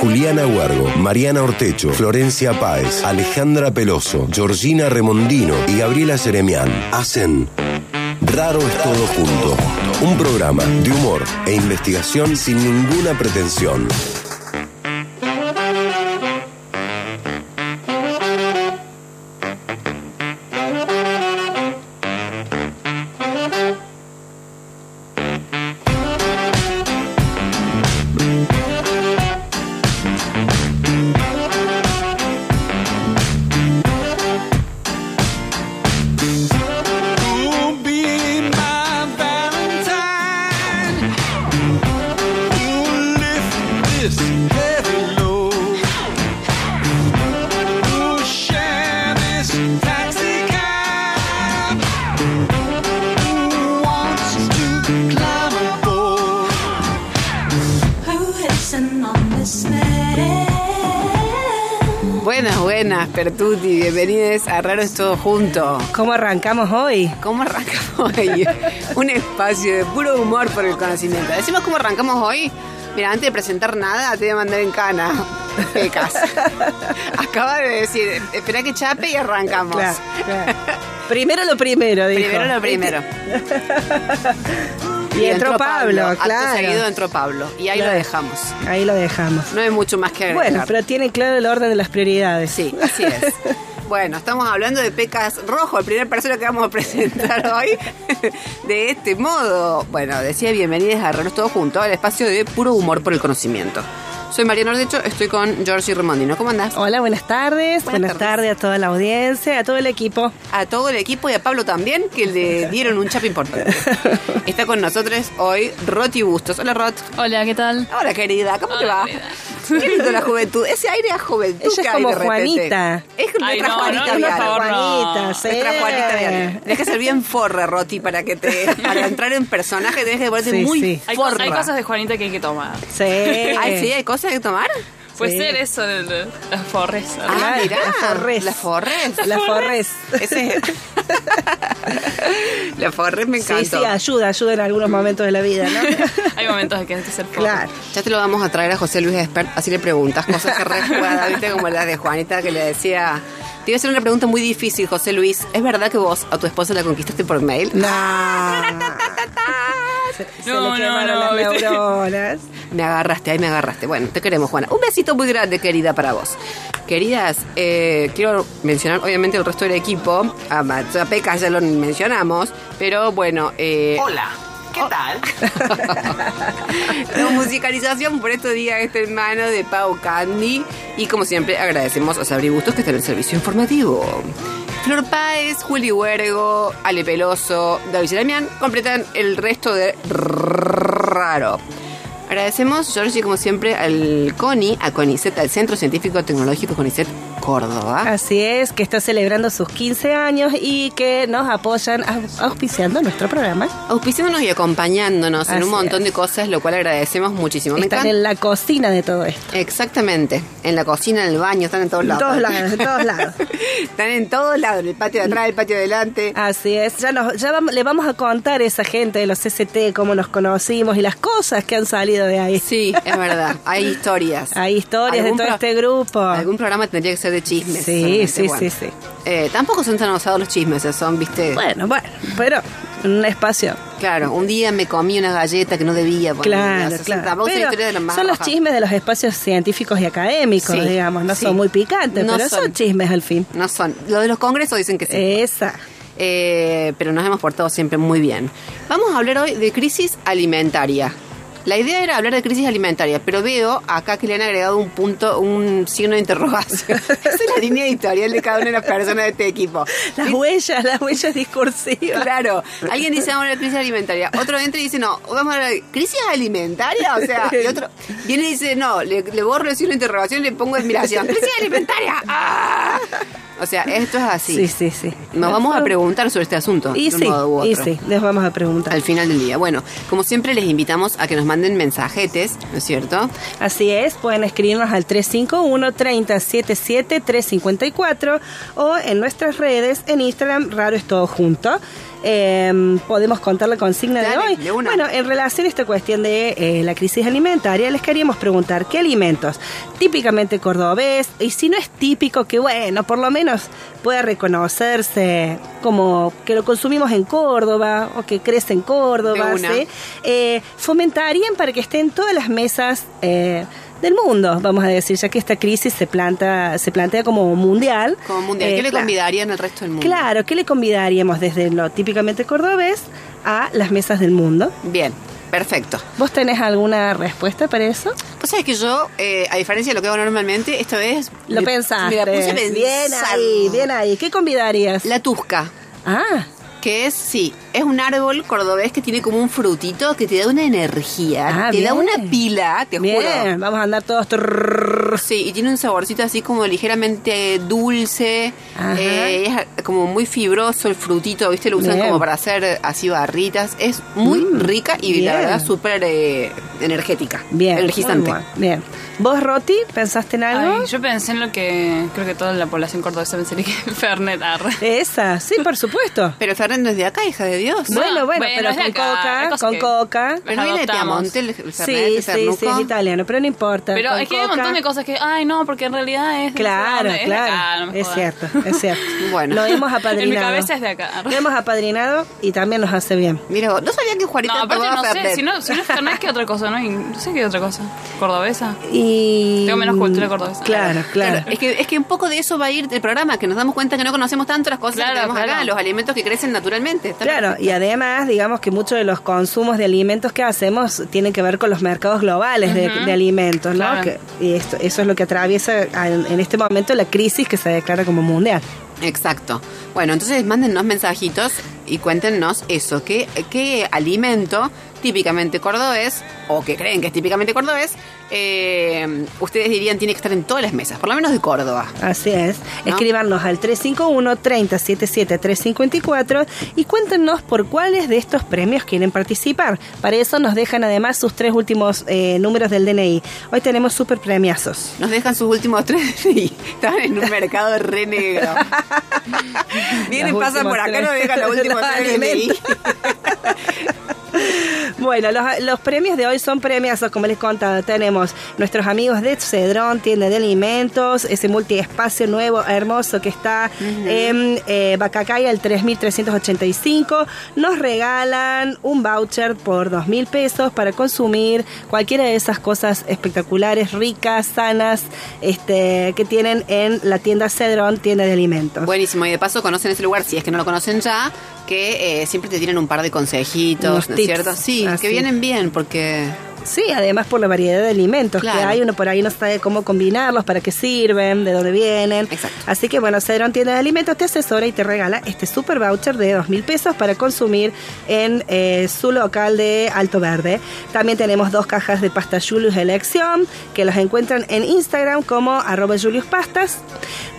Juliana Huergo, Mariana Ortecho, Florencia Páez, Alejandra Peloso, Georgina Remondino y Gabriela Seremián hacen Raro es todo junto. Un programa de humor e investigación sin ninguna pretensión. Bienvenidos a Raro es Todo Junto. ¿Cómo arrancamos hoy? ¿Cómo arrancamos hoy? Un espacio de puro humor por el conocimiento. Decimos cómo arrancamos hoy. Mira, antes de presentar nada, te voy a mandar en cana. Pecas. Acaba de decir, espera que chape y arrancamos. Claro, claro. Primero lo primero, dijo. Primero lo primero. Y entró Pablo, Acto claro. seguido entró Pablo. Y ahí Claro. lo dejamos. Ahí lo dejamos. No hay mucho más que agregar. Bueno, pero tiene claro el orden de las prioridades. Sí, así es. Bueno, estamos hablando de Pecas Rojo, el primer persona que vamos a presentar hoy de este modo. Bueno, decía bienvenidos a Raros Todos Juntos, al espacio de puro humor por el conocimiento. Soy Mariana Ordecho, estoy con Georgie Remondino. ¿Cómo andás? Hola, buenas tardes. Buenas Buenas, tardes. tardes. a toda la audiencia, a todo el equipo. A todo el equipo y a Pablo también, que le dieron un chap importante. Está con nosotros hoy Roti Bustos. Hola, Rot. Hola, ¿qué tal? Hola, querida. ¿Cómo te va? querida. Qué lindo la juventud. Ese aire a juventud Ella que es hay como de. Juanita. Es nuestra Ay, no, Juanita no, favor, no. Juanita, sí. Nuestra Juanita Viale. Tienes que ser bien forra, Roti, para que te para entrar en personaje tenés que ponerte Sí, muy sí. Hay, forra. hay cosas de Juanita que hay que tomar. Sí. Ay, sí, hay cosas que tomar. Puede Sí. ser eso de, de las forres. Ah, mirá. la forres. La forres. La Forres. Ese es- La forres me Sí, encantó. sí, ayuda, ayuda en algunos momentos de la vida, ¿no? Hay momentos en que hay que ser forro. claro. Ya te lo vamos a traer a José Luis Expert, así le preguntas cosas que recuerda, ¿viste? Como las de Juanita que le decía. Te iba a hacer una pregunta muy difícil, José Luis. ¿Es verdad que vos a tu esposa la conquistaste por mail? No. Se, se No, le no, quemaron no, neuronas. Me agarraste, ahí me agarraste. Bueno, te queremos, Juana. Un besito muy grande, querida, para vos. Queridas, eh, quiero mencionar obviamente el resto del equipo. A, a Peca ya lo mencionamos, pero bueno. Eh, Hola, ¿qué tal? La musicalización por estos días está en mano de Pau Candy. Y como siempre, agradecemos a Sabri Bustos que está en el servicio informativo. Flor Páez, Juli Huergo, Ale Peloso, David Damián completan el resto de raro. Agradecemos, Georgie, como siempre, al CONI, a CONICET, al Centro Científico Tecnológico CONICET Córdoba. Así es, que está celebrando sus 15 años y que nos apoyan au- auspiciando nuestro programa. Auspiciándonos y acompañándonos en un montón es. de cosas, lo cual agradecemos muchísimo. Están en la cocina de todo esto. Exactamente. En la cocina, en el baño, están en todos En lados. todos lados, en todos lados. están en todos lados, en el patio de atrás, el patio de adelante. Así es, ya, nos, ya vamos- le vamos a contar a esa gente de los CCT cómo nos conocimos y las cosas que han salido de ahí. Sí, es verdad. Hay historias. Hay historias de todo pro- este grupo. Algún programa tendría que ser de chismes. Sí, sí, bueno. sí, sí. Eh, tampoco son tan usados los chismes, eh, son, viste. Bueno, bueno, pero un espacio. Claro, un día me comí una galleta que no debía. poner, Claro, o sea, claro. Tampoco son Pero historias de las son los chismes de los espacios científicos y académicos, Sí, digamos. No sí. son muy picantes, No pero son. son. chismes al fin. No son. Lo de los congresos dicen que sí. Esa. Eh, pero nos hemos portado siempre muy bien. Vamos a hablar hoy de crisis alimentaria. La idea era hablar de crisis alimentaria, pero veo acá que le han agregado un punto, un signo de interrogación. Esa es la línea editorial de cada una de las personas de este equipo. Las huellas, las huellas discursivas. Claro, alguien dice vamos a hablar de crisis alimentaria, otro entra y dice no, vamos a hablar de crisis alimentaria, o sea, y otro viene y dice no, le, le borro el signo de interrogación y le pongo admiración, crisis alimentaria. ¡Ah! O sea, esto es así. Sí, sí, sí. Nos vamos a preguntar sobre este asunto. Y de un sí, modo u y sí, les vamos a preguntar. Al final del día. Bueno, como siempre les invitamos a que nos manden mensajetes, ¿no es cierto? Así es, pueden escribirnos al 351-3077-354 o en nuestras redes, en Instagram, Raro es todo junto. Eh, podemos contar la consigna de hoy. de. Bueno, en relación a esta cuestión de eh, la crisis alimentaria, les queríamos preguntar qué alimentos típicamente cordobés, y si no es típico, que bueno, por lo menos pueda reconocerse como que lo consumimos en Córdoba o que crece en Córdoba. Eh, fomentarían para que estén todas las mesas eh, del mundo, vamos a decir, ya que esta crisis se planta, se plantea como mundial. Como mundial. Eh, ¿Qué le claro. convidarían al resto del mundo? Claro, ¿qué le convidaríamos desde lo típicamente cordobés a las mesas del mundo? Bien, perfecto. ¿Vos tenés alguna respuesta para eso? Vos sabés que yo, eh, a diferencia de lo que hago normalmente, esta vez... Lo me- pensaste. Me la puse a pensar. Bien ahí, bien ahí. ¿Qué convidarías? La tusca. Ah, Que es, sí, es un árbol cordobés que tiene como un frutito que te da una energía, Ah, te da una pila, te bien. juro. Vamos a andar todos... Sí, y tiene un saborcito así como ligeramente dulce, eh, es como muy fibroso el frutito, ¿viste? Lo usan Bien. como para hacer así barritas. Es muy Mm, rica y bien. la verdad súper eh, energética, Bien. energizante. bueno, Bien. ¿Vos, Roti, pensaste en algo? Ay, yo pensé en lo que creo que toda la población cordobesa pensaría que es Fernet arre. Esa, sí, por supuesto. Pero Fernández no es de acá, hija de Dios. Bueno, bueno, bueno, pero con acá, coca, con que- coca. Pero no viene. Piamonte el, el Fernet, Sí, el sí, sí, es italiano, pero no importa. Pero es que hay un montón de cosas que, ay, no, porque en realidad es. Claro, de claro. acá, no me es cierto, es cierto. Bueno. Lo hemos apadrinado. En mi cabeza es de acá. Lo hemos apadrinado y también nos hace bien. Mira, vos, no sabía que Juanita No, aparte no sé, si no, si no es Fernet, ¿qué otra cosa? No, no sé qué otra cosa. ¿Cordobesa? Y... Tengo menos cultura cordobesa. Claro, claro. Claro, es que, es que un poco de eso va a ir del programa, que nos damos cuenta que no conocemos tanto las cosas Claro, que tenemos acá, claro. los alimentos que crecen naturalmente. Está Y además, digamos que muchos de los consumos de alimentos que hacemos tienen que ver con los mercados globales de, alimentos, ¿no? Claro. Que- y esto, eso es lo que atraviesa en, en este momento la crisis que se declara como mundial. Exacto. Bueno, entonces mándennos mensajitos y cuéntenos eso, qué, qué alimento típicamente cordobés, o que creen que es típicamente cordobés, eh, ustedes dirían tiene que estar en todas las mesas, por lo menos de Córdoba. Así es. ¿No? Escríbanos al 351-3077-354 y cuéntenos por cuáles de estos premios quieren participar. Para eso nos dejan además sus tres últimos eh, números del DNI. Hoy tenemos super premiazos. Nos dejan sus últimos tres y están en un mercado re negro. Vienen, Las pasan por acá, nos dejan los últimos Los tres DNI. Bueno, los, los premios de hoy son premiazos, como les contaba. Tenemos nuestros amigos de Cedrón, tienda de alimentos, ese multiespacio nuevo, hermoso que está en eh, Bacacaya, el 3385. Nos regalan un voucher por 2 mil pesos para consumir cualquiera de esas cosas espectaculares, ricas, sanas, este, que tienen en la tienda Cedrón, tienda de alimentos. Buenísimo, y de paso conocen ese lugar, si es que no lo conocen ya, que eh, siempre te tienen un par de consejitos, Unos ¿no es cierto? Sí, así. que vienen bien, porque Sí, además por la variedad de alimentos Claro. que hay, uno por ahí no sabe cómo combinarlos, para qué sirven, de dónde vienen. Exacto. Así que bueno, Cedrón Tienda de Alimentos te asesora y te regala este super voucher de dos mil pesos para consumir en eh, su local de Alto Verde. También tenemos dos cajas de pasta Julius Elección que los encuentran en Instagram como arroba Julius Pastas.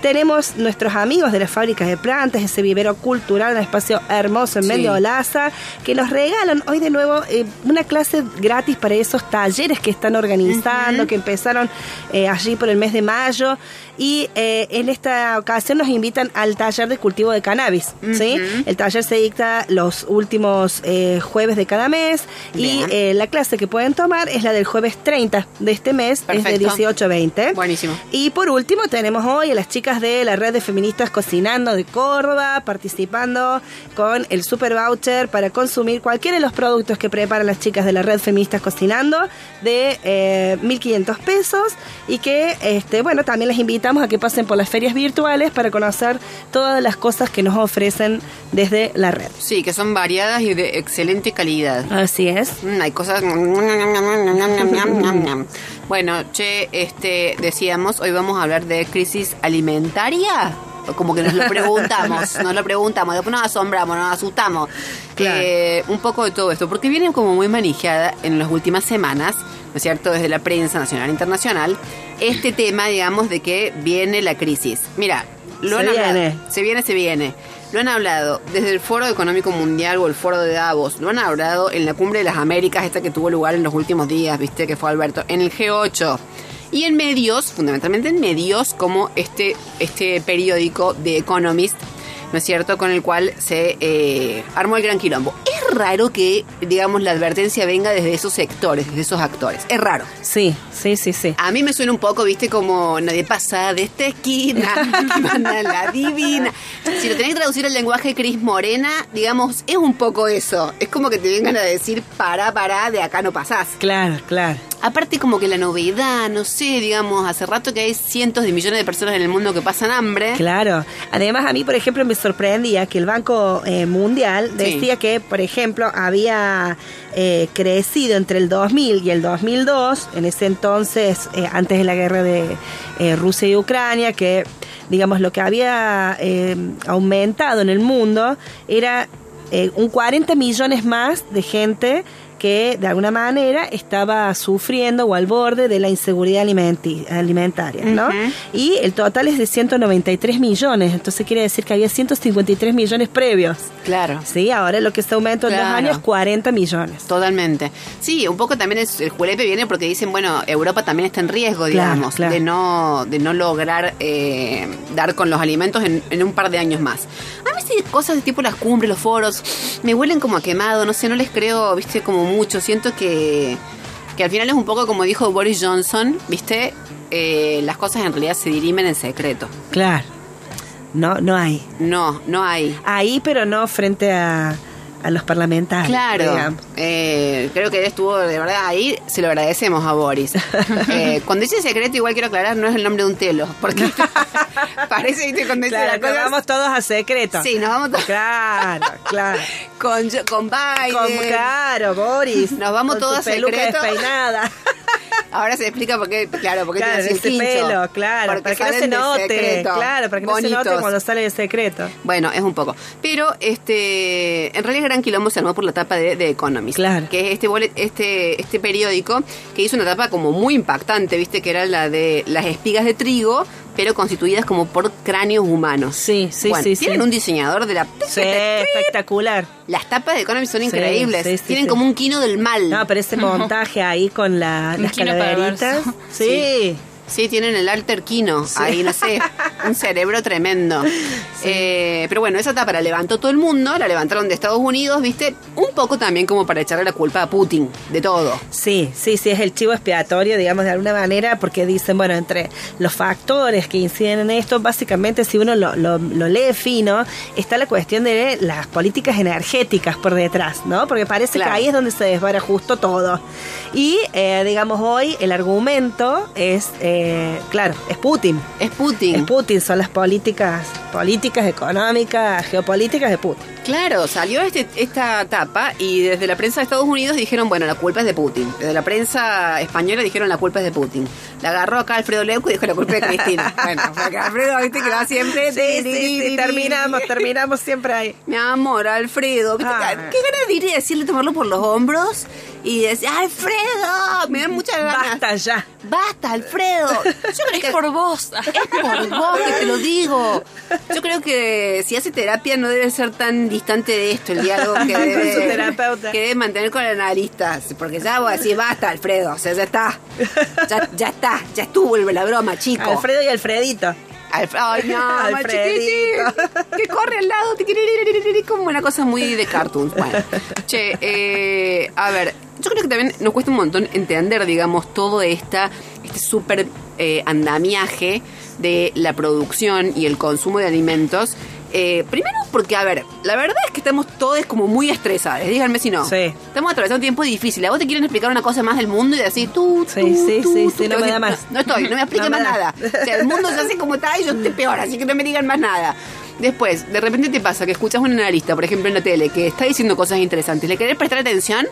Tenemos nuestros amigos de las fábricas de plantas, ese vivero cultural, un espacio hermoso en Sí. medio de Laza, que nos regalan hoy de nuevo eh, una clase gratis para esos talleres que están organizando, que empezaron eh, allí por el mes de mayo. Y eh, en esta ocasión nos invitan al taller de cultivo de cannabis. ¿sí? El taller se dicta los últimos eh, jueves de cada mes y Bien. la clase que pueden tomar es la del jueves 30 de este mes, es de Perfecto. 18 a 20. Buenísimo. Y por último tenemos hoy a las chicas de la red de feministas cocinando de Córdoba participando con el super voucher para consumir cualquiera de los productos que preparan las chicas de la red feministas cocinando de eh, 1.500 pesos y que este bueno también les invitamos a que pasen por las ferias virtuales para conocer todas las cosas que nos ofrecen desde la red. sí, que son variadas y de excelente calidad. Así es. Mm, hay cosas. Bueno, che, este, decíamos, hoy vamos a hablar de crisis alimentaria. Como que nos lo preguntamos, nos lo preguntamos, después nos asombramos, nos asustamos. Claro. Eh, un poco de todo esto, porque viene como muy manejada en las últimas semanas, ¿no es cierto?, desde la prensa nacional e internacional, este tema, digamos, de que viene la crisis. Mira, lo Se han hablado. viene. Se viene, se viene. Lo han hablado desde el Foro Económico Mundial o el Foro de Davos. Lo han hablado en la Cumbre de las Américas, esta que tuvo lugar en los últimos días, viste, que fue Alberto. En el G8. Y en medios, fundamentalmente en medios como este, este periódico The Economist, ¿no es cierto?, con el cual se eh, armó el gran quilombo. Es raro que, digamos, la advertencia venga desde esos sectores, desde esos actores. Es raro. Sí, sí, sí, sí. A mí me suena un poco, viste, como nadie pasa de esta esquina, manda la divina. Si lo tenés que traducir al lenguaje Cris Morena, digamos, es un poco eso. Es como que te vengan a decir, pará, pará, de acá no pasás. Claro, claro. Aparte como que la novedad, no sé, digamos, hace rato que hay cientos de millones de personas en el mundo que pasan hambre. Claro. Además, a mí, por ejemplo, me sorprendía que el Banco eh, Mundial Sí. decía que, por ejemplo, había eh, crecido entre el 2000 y el 2002, en ese entonces, eh, antes de la guerra de eh, Rusia y Ucrania, que, digamos, lo que había eh, aumentado en el mundo era eh, un 40 millones más de gente que de alguna manera estaba sufriendo o al borde de la inseguridad alimentaria, ¿no? Y el total es de 193 millones, entonces quiere decir que había 153 millones previos. Claro. Sí, ahora lo que se aumentó en dos Claro. años, 40 millones. Totalmente. Sí, un poco también es, el julepe viene porque dicen, bueno, Europa también está en riesgo, digamos, claro. de no de no lograr eh, dar con los alimentos en, en un par de años más. A mí sí, cosas de tipo las cumbres, los foros, me huelen como a quemado, no sé, no les creo, viste, como mucho. Siento que, que al final es un poco como dijo Boris Johnson, viste, Eh, las cosas en realidad se dirimen en secreto. Claro. No, no hay. No, no hay. Ahí, pero no frente a, a los parlamentarios. Claro, eh, creo que él estuvo de verdad ahí, se lo agradecemos a Boris. Eh, cuando dice secreto, igual quiero aclarar, no es el nombre de un telo, porque parece, viste, cuando dice Claro, que cosas- vamos todos a secreto. Sí, nos vamos todos Claro, claro. con, con Biden. Como claro, Boris. Nos vamos con todos a secreto. despeinada. Ahora se explica por qué, claro, porque claro, tiene el ese pelo, claro. Porque Para que no se note. secreto. Claro, para que no se note cuando sale de secreto. Bueno, es un poco. Pero este en realidad el gran quilombo se armó por la tapa de, de Economist. Claro. Que es este, bolet- este, este periódico que hizo una tapa como muy impactante, viste, que era la de las espigas de trigo, pero constituidas como por cráneos humanos. Sí, sí, Bueno, sí, Tienen sí. un diseñador de la... Sí, espectacular. Las tapas de Economist son increíbles. sí, sí, Tienen sí. como un quino del mal. No, pero ese montaje ahí con la, las calaveritas. Sí. Sí, tienen el alter quino. Ahí, no sé, un cerebro tremendo. Eh, pero bueno, esa tapa la levantó todo el mundo, la levantaron de Estados Unidos, ¿viste? Un poco también como para echarle la culpa a Putin de todo. Sí, sí, sí, es el chivo expiatorio, digamos, de alguna manera, porque dicen, bueno, entre los factores que inciden en esto, básicamente, si uno lo, lo- lo lee fino, está la cuestión de las políticas energéticas por detrás, ¿no? Porque parece Claro. que ahí es donde se desvara justo todo. Y, eh, digamos, hoy el argumento es, eh, claro, es Putin. Es Putin. Es Putin, son las políticas, políticas económicas, geopolíticas de Putin. Claro, salió este, esta tapa y desde la prensa de Estados Unidos dijeron, bueno, la culpa es de Putin. Desde la prensa española dijeron, la culpa es de Putin. La agarró acá Alfredo Leuco y dijo, la culpa es de Cristina. bueno, porque Alfredo, viste que va siempre... Sí, sí, sí, terminamos, terminamos siempre ahí. Mi amor, Alfredo, ¿viste? Ah. qué ganas de ir y decirle, tomarlo por los hombros y decir, Alfredo, me dan muchas ganas. Basta ya. Basta, Alfredo. Yo creo que Es por vos. es por vos que te lo digo. Yo creo que si hace terapia no debe ser tan distante de esto el diálogo que Con debe, su terapeuta. que debe mantener con el analista. Porque ya voy a decir, basta, Alfredo. O sea, ya está. Ya, ya está. Ya estuvo la broma, chico. Alfredo y Alfredito. Alf- Ay, no, que corre al lado, como una cosa muy de cartoons. Bueno, che, eh, a ver, yo creo que también nos cuesta un montón entender, digamos, todo esta, este súper eh, andamiaje de la producción y el consumo de alimentos. Eh, primero porque, a ver, la verdad es que estamos todos como muy estresados, díganme si no. Sí. Estamos atravesando un tiempo difícil. A vos te quieren explicar una cosa más del mundo y decís tú, tú, sí, tú, sí, tú, sí, no me da más. No estoy, no me explique No más da. nada. O sea, el mundo ya sé cómo está y yo estoy peor, así que no me digan más nada. Después, de repente te pasa que escuchas a un analista, por ejemplo, en la tele, que está diciendo cosas interesantes, le querés prestar atención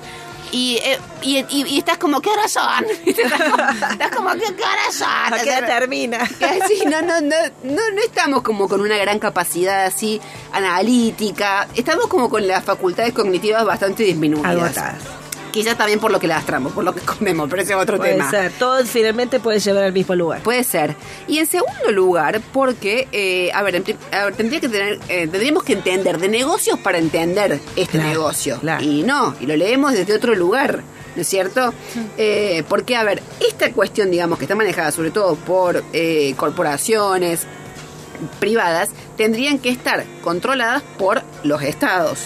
y, eh, y, y- y estás como, ¿qué son? estás como, estás como, ¿qué, son? ¿A qué termina? que sí, no, no, no, no, no estamos como con una gran capacidad así analítica. Estamos como con las facultades cognitivas bastante disminuidas. Agotadas. Quizás también por lo que lastramos, por lo que comemos, pero ese es otro Puede tema. ser. Todo finalmente puede llevar al mismo lugar. Puede ser. Y en segundo lugar, porque, eh, a ver, a ver, tendría que tener, eh, tendríamos que entender de negocios para entender este Claro, negocio. claro. Y no, y lo leemos desde otro lugar. ¿No es cierto? Eh, porque, a ver, esta cuestión, digamos, que está manejada sobre todo por eh, corporaciones, privadas tendrían que estar controladas por los estados.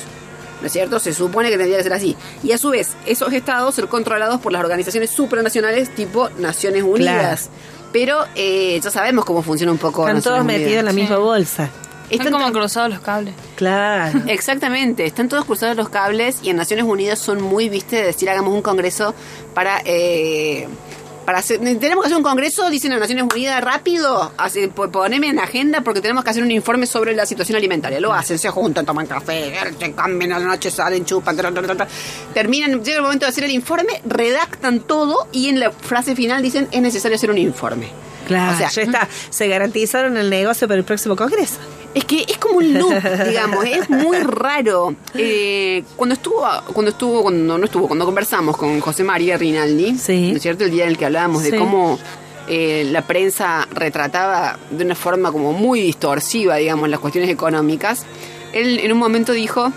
¿No es cierto? Se supone que tendría que ser así. Y a su vez, esos estados ser controlados por las organizaciones supranacionales tipo Naciones Unidas. Pero eh, ya sabemos cómo funciona un poco. Están todos metidos en la Sí. misma bolsa. Están Están como cruzados los cables. Claro. Exactamente, están todos cruzados los cables y en Naciones Unidas son muy, viste, de decir hagamos un congreso para... Eh, para hacer, tenemos que hacer un congreso, dicen las Naciones Unidas, rápido, po- poneme en agenda porque tenemos que hacer un informe sobre la situación alimentaria. Lo hacen, se juntan, toman café, se cambian a la noche, salen, chupan, tra, tra, tra, tra. terminan, llega el momento de hacer el informe, redactan todo y en la frase final dicen es necesario hacer un informe. Claro, O sea, ya está. Se garantizaron el negocio para el próximo congreso. Es que es como un loop, digamos, es muy raro. Eh, cuando estuvo, cuando estuvo, cuando no estuvo, cuando conversamos con José María Rinaldi, Sí. ¿no es cierto? El día en el que hablábamos de cómo eh, la prensa retrataba de una forma como muy distorsiva, digamos, las cuestiones económicas, él en un momento dijo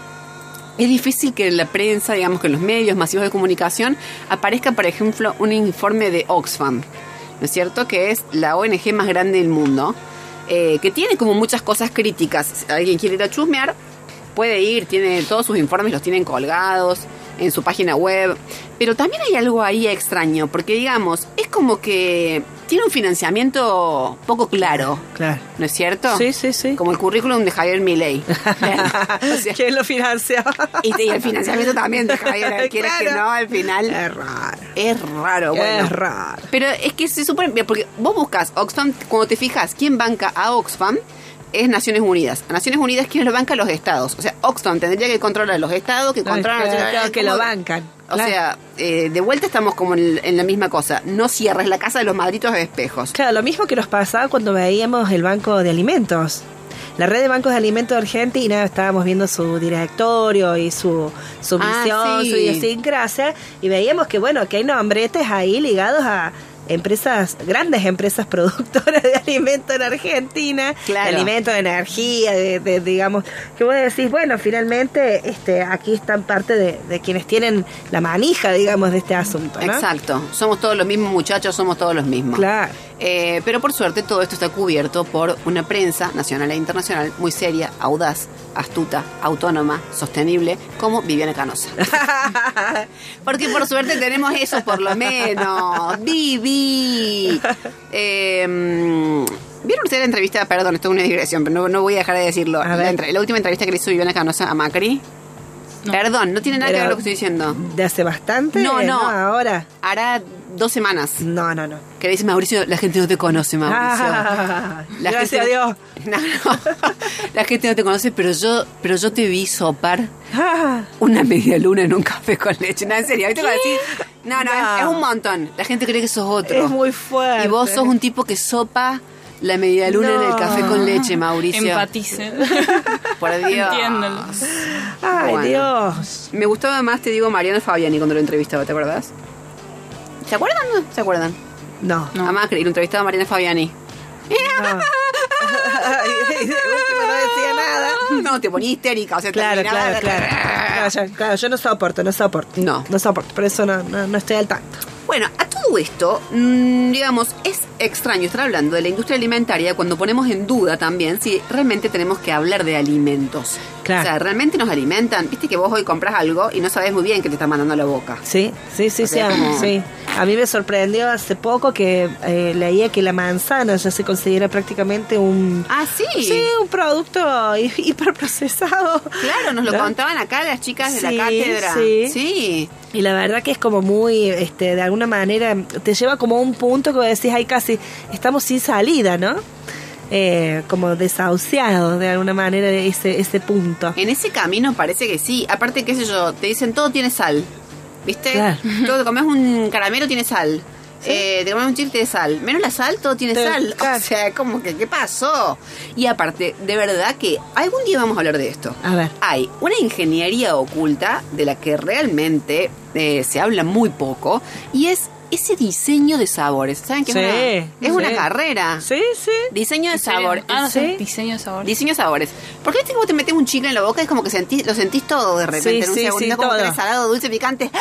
es difícil que en la prensa, digamos que en los medios masivos de comunicación, aparezca, por ejemplo, un informe de Oxfam, ¿no es cierto? Que es la ONG más grande del mundo, eh, que tiene como muchas cosas críticas. Si alguien quiere ir a chusmear, puede ir, tiene todos sus informes, los tienen colgados en su página web. Pero también hay algo ahí extraño, porque digamos, es como que tiene un financiamiento poco claro, Claro. ¿no es cierto? Sí, sí, sí. Como el currículum de Javier Milei. O sea, ¿Quién lo financió? y, y el financiamiento también de Javier, quieres que no, al final Es raro. es raro. Bueno. Es raro. Pero es que se supone, porque vos buscas Oxfam, cuando te fijas quién banca a Oxfam, es Naciones Unidas. A Naciones Unidas, ¿quién lo banca? Los estados. O sea, Oxfam tendría que controlar los estados, que controlan Claro, Naciones claro, Unidas. que lo bancan. O Claro. sea, eh, de vuelta estamos como en, en la misma cosa. No cierres la casa de los madritos de espejos. Claro, lo mismo que nos pasaba cuando veíamos el Banco de Alimentos. La red de bancos de alimentos de Argentina, estábamos viendo su directorio y su, su Ah, misión, sí. su idiosincrasia, y veíamos que, bueno, que hay nombretes ahí ligados a empresas, grandes empresas productoras de alimentos en Argentina, Claro. de alimentos, de energía, de, de- digamos, que vos decís, bueno, finalmente este aquí están parte de, de quienes tienen la manija, digamos, de este asunto, ¿no? Exacto. Somos todos los mismos muchachos, somos todos los mismos. Claro. Eh, pero por suerte todo esto está cubierto por una prensa nacional e internacional muy seria, audaz, astuta, autónoma, sostenible, como Viviana Canosa. Porque por suerte tenemos eso por lo menos. Vivi. Eh, ¿Vieron ustedes la entrevista? Perdón, esto es una digresión, pero no, no voy a dejar de decirlo. La, la última entrevista que le hizo Viviana Canosa a Macri. No. Perdón, no tiene nada que ver lo que estoy diciendo. ¿De hace bastante? No, no. ahora. Hará dos semanas. No, no, no. Que le dice Mauricio, la gente no te conoce, Mauricio. Ah, La gracias gente- a Dios. No, no. La gente no te conoce, pero yo, pero yo te vi sopar Ah, una media luna en un café con leche. No, en serio, ¿viste? Cuando decís, no, no, No. Es, es un montón. La gente cree que sos otro. es muy fuerte. Y vos sos un tipo que sopa la media luna en el No. café con leche, Mauricio. Empaticen. Por Dios. Entiéndelo. Ay, Bueno. Dios. Me gustaba más, te digo, Mariano Fabiani cuando lo entrevistaba, ¿te acuerdas? ¿Se acuerdan? No? ¿Se acuerdan? No. No. A Macri, lo entrevistaba a Mariano Fabiani. no. Ay, de última no decía nada. No, te ponía histérica, o sea, Claro, claro, claro. Claro, claro, yo no soporto, no soporto. No. No soporto, por eso no, no, no estoy al tanto. Bueno, a todo esto, mm, digamos, es extraño estar hablando de la industria alimentaria cuando ponemos en duda también si realmente tenemos que hablar de alimentos. Claro. O sea, ¿realmente nos alimentan? Viste que vos hoy compras algo y no sabes muy bien qué te está mandando a la boca. Sí, sí, sí, sí, como- sí. A mí me sorprendió hace poco que eh, leía que la manzana ya se considera prácticamente un... Ah, sí. Sí, un producto hi- hiperprocesado. Claro, nos lo ¿No? contaban acá las chicas de Sí, la cátedra. sí. sí. Y la verdad que es como muy, este, de alguna manera, te lleva como a un punto que decís, ay, casi estamos sin salida, ¿no? Eh, como desahuciados de alguna manera de ese, ese punto. En ese camino parece que sí. Aparte, qué sé yo, te dicen todo tiene sal. ¿Viste? Claro. Todo, comes un caramelo tiene sal. Eh, te comes un chile tiene sal. Menos la sal, todo tiene Te- sal. O sea, como que, ¿qué pasó? Y aparte, de verdad que algún día vamos a hablar de esto. A ver. Hay una ingeniería oculta de la que realmente eh, se habla muy poco y es ese diseño de sabores. ¿Saben qué Sí, es una, es una sí. carrera? Sí, sí. Diseño de ¿En serio? sabor. Ah, no ¿Sí? sé. Diseño de sabor. Diseño de sabores. Porque viste que vos te metes un chicle en la boca y es como que sentís, lo sentís todo de repente Sí, en un sí, segundo, sí, como que salado, dulce, picante.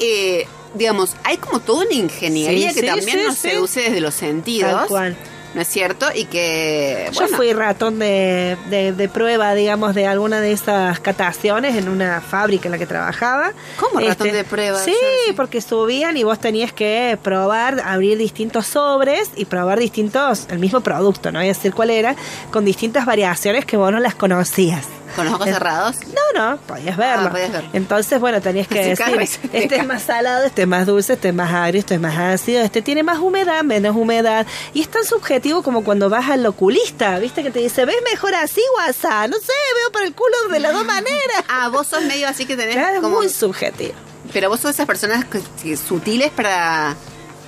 Eh, digamos, hay como toda una ingeniería Sí, que sí, también sí, nos seduce desde los sentidos. Tal cual. ¿no es cierto? Y que, bueno, Yo fui ratón de, de, de prueba, digamos, de alguna de esas cataciones en una fábrica en la que trabajaba. Este, ¿Cómo ratón de prueba, Sí, porque subían y vos tenías que probar, abrir distintos sobres y probar distintos, el mismo producto, no a decir cuál era, con distintas variaciones que vos no las conocías. Con los ojos cerrados. No, no, podías verlo. Ah, podías verlo. Entonces, bueno, tenías que decir, este es más salado, este es más dulce, este es más agrio, este es más ácido, este tiene más humedad, menos humedad. Y es tan subjetivo como cuando vas al oculista, ¿viste? Que te dice, ¿ves mejor así asá? No sé, veo por el culo de las dos maneras. Ah, vos sos medio así que tenés Claro, como... muy subjetivo. Pero vos sos esas personas que- que sutiles para...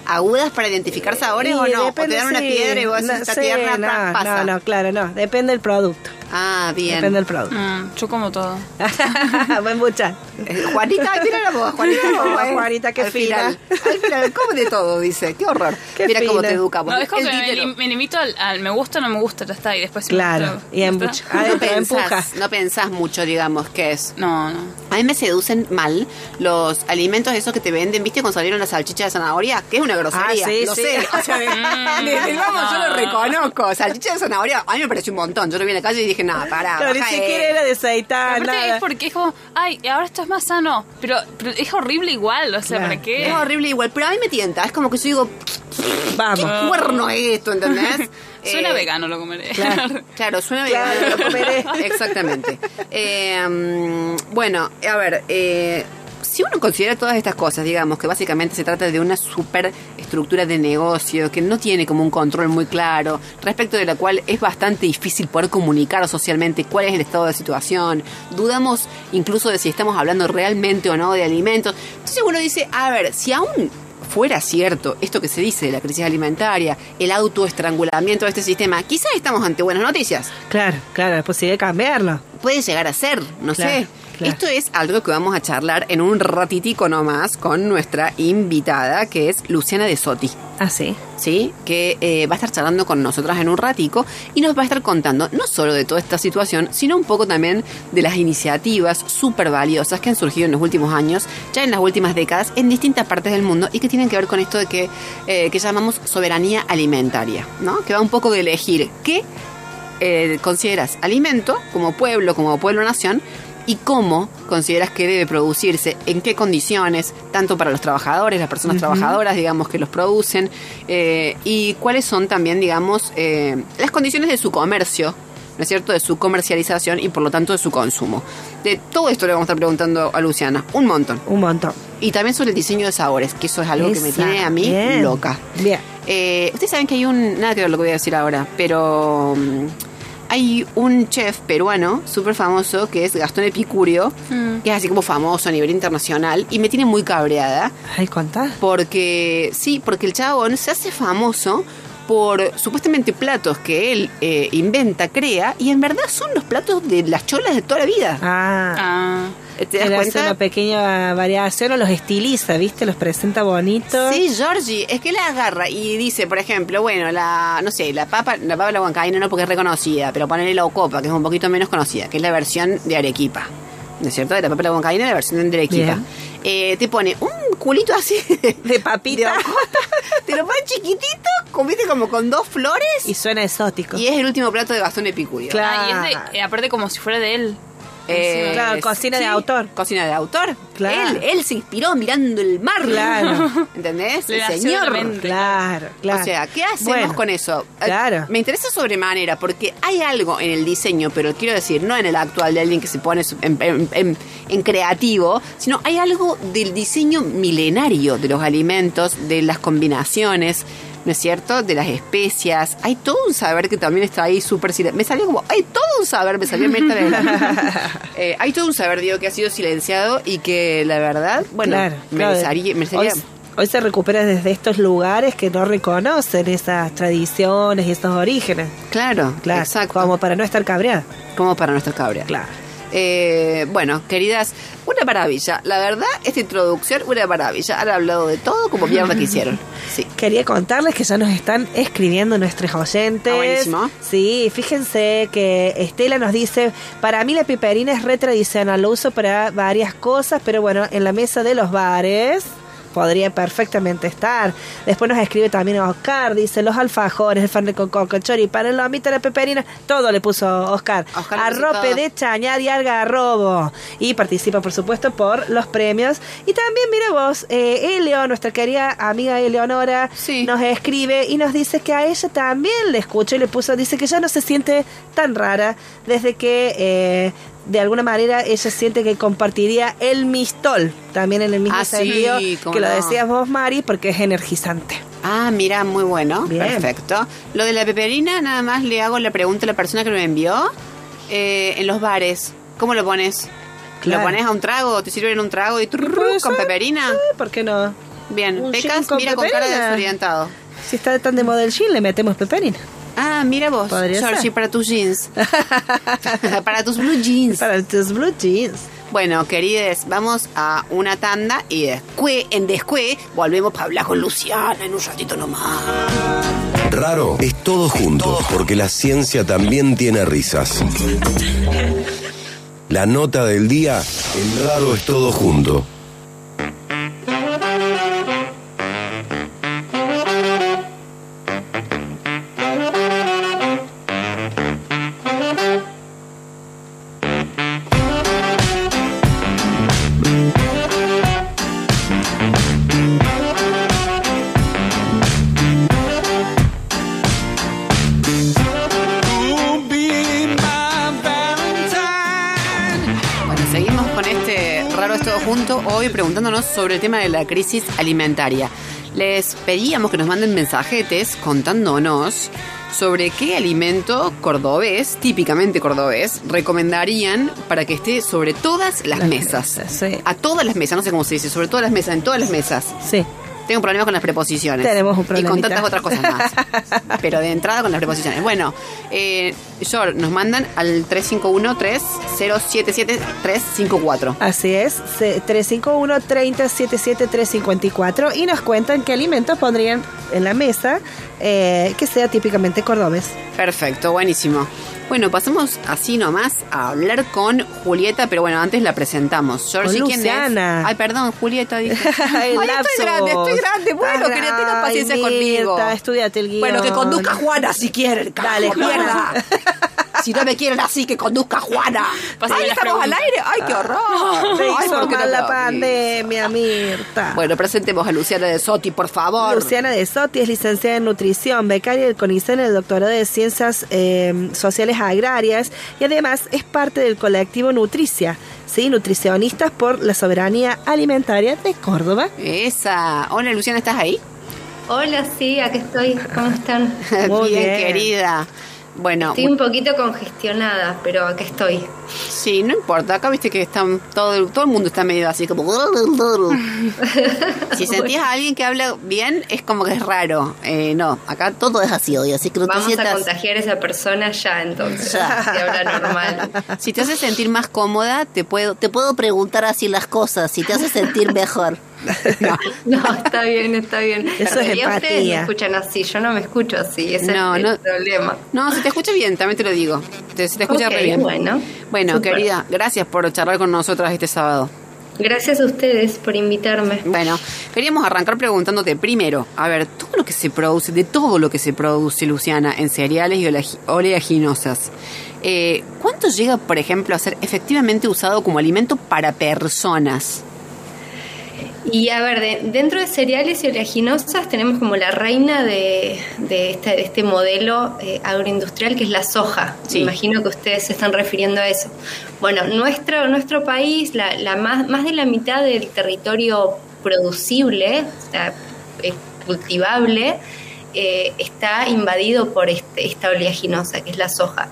agudas para identificar sabores o no. O te depende, dan una sí. piedra y vos No, esta sí, tierra no, pasa. No, no, claro, no. Depende del producto. Ah, bien. Depende del producto. Mm, yo como todo. Buen muchacho. Eh, Juanita, mira la voz, Juanita. Juanita, qué Al fina. final. Al final, come de todo, dice. Qué horror. Qué mira cómo te educamos. No, es como que me, limito al, al me gusta o no me gusta, ya está. Y después Claro, y. Ah, no empuja. pensás, no pensás mucho, digamos, qué es. No, no. A mí me seducen mal los alimentos esos que te venden, ¿viste? Cuando salieron las salchichas de zanahoria, que es una grosería. Ah, sí, lo sí. sé. O sea, el vamos yo lo no, no. reconozco. Salchicha de zanahoria, a mí me pareció un montón. Yo lo vi en la calle y dije, nada, pará. Pero ni siquiera era de nada. es porque es como, ay, ahora esto es más sano. Pero, pero es horrible igual, o sea, Claro. ¿para qué? Es horrible igual, pero a mí me tienta. Es como que yo digo, Vamos. ¿qué cuerno es esto, entendés? Suena Eh, vegano, lo comeré. Claro. Claro, suena Claro, vegano. lo comeré. Exactamente. Eh, mm, bueno, a ver, eh, si uno considera todas estas cosas, digamos que básicamente se trata de una superestructura de negocio que no tiene como un control muy claro, respecto de la cual es bastante difícil poder comunicar socialmente cuál es el estado de la situación, dudamos incluso de si estamos hablando realmente o no de alimentos. Entonces uno dice, a ver, si aún fuera cierto esto que se dice de la crisis alimentaria, el autoestrangulamiento de este sistema, quizás estamos ante buenas noticias. Claro, claro, la posibilidad de cambiarlo. Puede llegar a ser, no Claro, sé. Claro. Esto es algo que vamos a charlar en un ratitico nomás con nuestra invitada, que es Luciana de Soti. Ah, sí. ¿sí? Que eh, va a estar charlando con nosotras en un ratico y nos va a estar contando no solo de toda esta situación, sino un poco también de las iniciativas súper valiosas que han surgido en los últimos años, ya en las últimas décadas, en distintas partes del mundo y que tienen que ver con esto de que, eh, que llamamos soberanía alimentaria, ¿no? Que va un poco de elegir qué eh, consideras alimento como pueblo, como pueblo-nación, y cómo consideras que debe producirse, en qué condiciones, tanto para los trabajadores, las personas trabajadoras, digamos, que los producen, eh, y cuáles son también, digamos, eh, las condiciones de su comercio, ¿no es cierto?, de su comercialización y por lo tanto de su consumo. De todo esto le vamos a estar preguntando a Luciana, un montón. Un montón. Y también sobre el diseño de sabores, que eso es algo que me tiene a mí bien. loca. Bien. Eh, Ustedes saben que hay un. Nada que ver lo que voy a decir ahora, pero. mm, hay un chef peruano súper famoso que es Gastón Epicurio, que es así como famoso a nivel internacional y me tiene muy cabreada Ay, contá. porque, sí, porque el chabón se hace famoso por supuestamente platos que él eh, inventa, crea y en verdad son los platos de las cholas de toda la vida. Ah. Ah, ¿Te das Él hace cuenta? una pequeña variación o los estiliza, ¿viste? Los presenta bonitos. Sí, Georgie, es que la agarra y dice, por ejemplo, bueno, la, no sé, la papa, la papa de la huancaína no porque es reconocida, pero ponerle la ocopa, que es un poquito menos conocida, que es la versión de Arequipa. ¿No es cierto? De la papa de la huancaína, la versión de Arequipa. Eh, te pone un culito así De papita. de te lo pone chiquitito, comiste como con dos flores Y suena exótico. y es el último plato de Gastón Epicurio. Claro. Ah, y es de, eh, aparte como si fuera de él. Eh, Claro, cocina de autor. Cocina de autor. Claro. Él, él se inspiró mirando el mar. Claro. ¿Entendés? El señor. Claro, claro. O sea, ¿qué hacemos Bueno, con eso? Eh, Claro. Me interesa sobremanera porque hay algo en el diseño, pero quiero decir, no en el actual de alguien que se pone en, en- en- en creativo, sino hay algo del diseño milenario de los alimentos, de las combinaciones. ¿No es cierto? De las especias. Hay todo un saber que también está ahí súper silen- Me salió como, hay todo un saber, me salió Mirta. Eh, Hay todo un saber, digo, que ha sido silenciado y que la verdad, bueno, claro, merecería- merecería- Hoy, hoy se recupera desde estos lugares que no reconocen esas tradiciones y esos orígenes. Claro, Claro. exacto. Como para no estar cabreada. como para nuestra cabra. Claro. Eh, bueno, queridas, una maravilla. La verdad, esta introducción, una maravilla. Han hablado de todo como mierda que hicieron. Sí. Quería contarles que ya nos están escribiendo nuestros oyentes. Ah, buenísimo. Sí, fíjense que Estela nos dice, para mí la piperina es re tradicional, lo uso para varias cosas, pero bueno, en la mesa de los bares podría perfectamente estar. Después nos escribe también Oscar, dice los alfajores, el fernet con coco, el choripán, el lomito, la peperina, todo le puso Oscar. Oscar Arrope de chañar y algarrobo. Y participa, por supuesto, por los premios. Y también, mira vos, eh, Elio, nuestra querida amiga Eleonora, Sí. nos escribe y nos dice que a ella también le escuchó y le puso, dice que ya no se siente tan rara desde que eh, de alguna manera ella siente que compartiría el mistol, también en el mismo Ah, sí, sentido que lo no. decías vos, Mari, porque es energizante. Ah, mira, muy bueno. Bien. Perfecto. Lo de la peperina, nada más le hago la pregunta a la persona que me envió. Eh, en los bares, ¿cómo lo pones? Claro. ¿Lo pones a un trago? ¿Te sirven un trago y trrr, con peperina? Eh, ¿Por qué no? Bien. Pecas, mira con cara de desorientado. Si está tan de moda el gin, le metemos peperina. Ah, mira vos, Podría Georgie, ser. para tus jeans. para tus blue jeans. Para tus blue jeans. Bueno, querides, vamos a una tanda y después, en después, volvemos para hablar con Luciana en un ratito nomás. Raro es todo junto, porque la ciencia también tiene risas. La nota del día, el raro es todo junto. Con este raro es todo junto, hoy preguntándonos sobre el tema de la crisis alimentaria. Les pedíamos que nos manden mensajetes contándonos sobre qué alimento cordobés, típicamente cordobés, recomendarían para que esté sobre todas las, Las mesas. mesas, sí. A todas las mesas, no sé cómo se dice, sobre todas las mesas, en todas las mesas. Sí. Tengo problemas con las preposiciones. Tenemos un Y con tantas otras cosas más. Pero de entrada con las preposiciones. Bueno, eh, nos mandan al 351-3077-354. Así es, se- 351-3077-354 y nos cuentan qué alimentos pondrían en la mesa eh, que sea típicamente cordobés. Perfecto, buenísimo. Bueno, pasamos así nomás a hablar con Julieta, pero bueno, antes la presentamos. Georgie, Con ¿quién Luciana. es? Ay, perdón, Julieta. Dije. Ay, estoy grande, estoy grande. Bueno, que no tengas paciencia Mirta, conmigo. estudiate el guion. Bueno, que conduzca Juana si quiere. Dale, Juana. Si no me quieren así, que conduzca Juana. Pásame Ay, estamos al aire. Ay, qué horror. Me Ay, hizo ¿por qué no la pandemia, Mirta. Bueno, presentemos a Luciana de Soti, por favor. Luciana de Sotti es licenciada en nutrición, becaria del CONICET en el doctorado de Ciencias eh, Sociales Agrarias y además es parte del colectivo Nutricia, ¿sí? Nutricionistas por la Soberanía Alimentaria de Córdoba. Esa. Hola, Luciana, ¿estás ahí? Hola, sí, aquí estoy. ¿Cómo están? Muy bien, bien. querida. Bueno, Estoy un poquito congestionada, pero aquí estoy. sí, no importa. Acá viste que están todo, todo el mundo está medio así como. si sentías a alguien que habla bien, es como que es raro. Eh, no, acá todo es así hoy, así que no te Vamos a sientas. contagiar a esa persona ya, entonces. Ya. Si habla normal. Si te hace sentir más cómoda, te puedo, te puedo preguntar así las cosas, si te hace sentir mejor. No. No, está bien, está bien. Eso es realidad ustedes me empatía. escuchan así, yo no me escucho así, ese No, es no. el problema. No, se te escucha bien, también te lo digo. Se te escucha re bien. bueno. Bueno, querida, gracias por charlar con nosotras este sábado. Gracias a ustedes por invitarme. Bueno, queríamos arrancar preguntándote primero, a ver, todo lo que se produce, de todo lo que se produce, Luciana, en cereales y oleagi- oleaginosas, eh, ¿cuánto llega, por ejemplo, a ser efectivamente usado como alimento para personas? Y a ver, de- dentro de cereales y oleaginosas tenemos como la reina de, de este, de este modelo eh, agroindustrial que es la soja. Sí. Me imagino que ustedes se están refiriendo a eso. Bueno, nuestro, nuestro país, la, la más, más de la mitad del territorio producible, o sea, eh, cultivable, eh, está invadido por este, esta oleaginosa, que es la soja.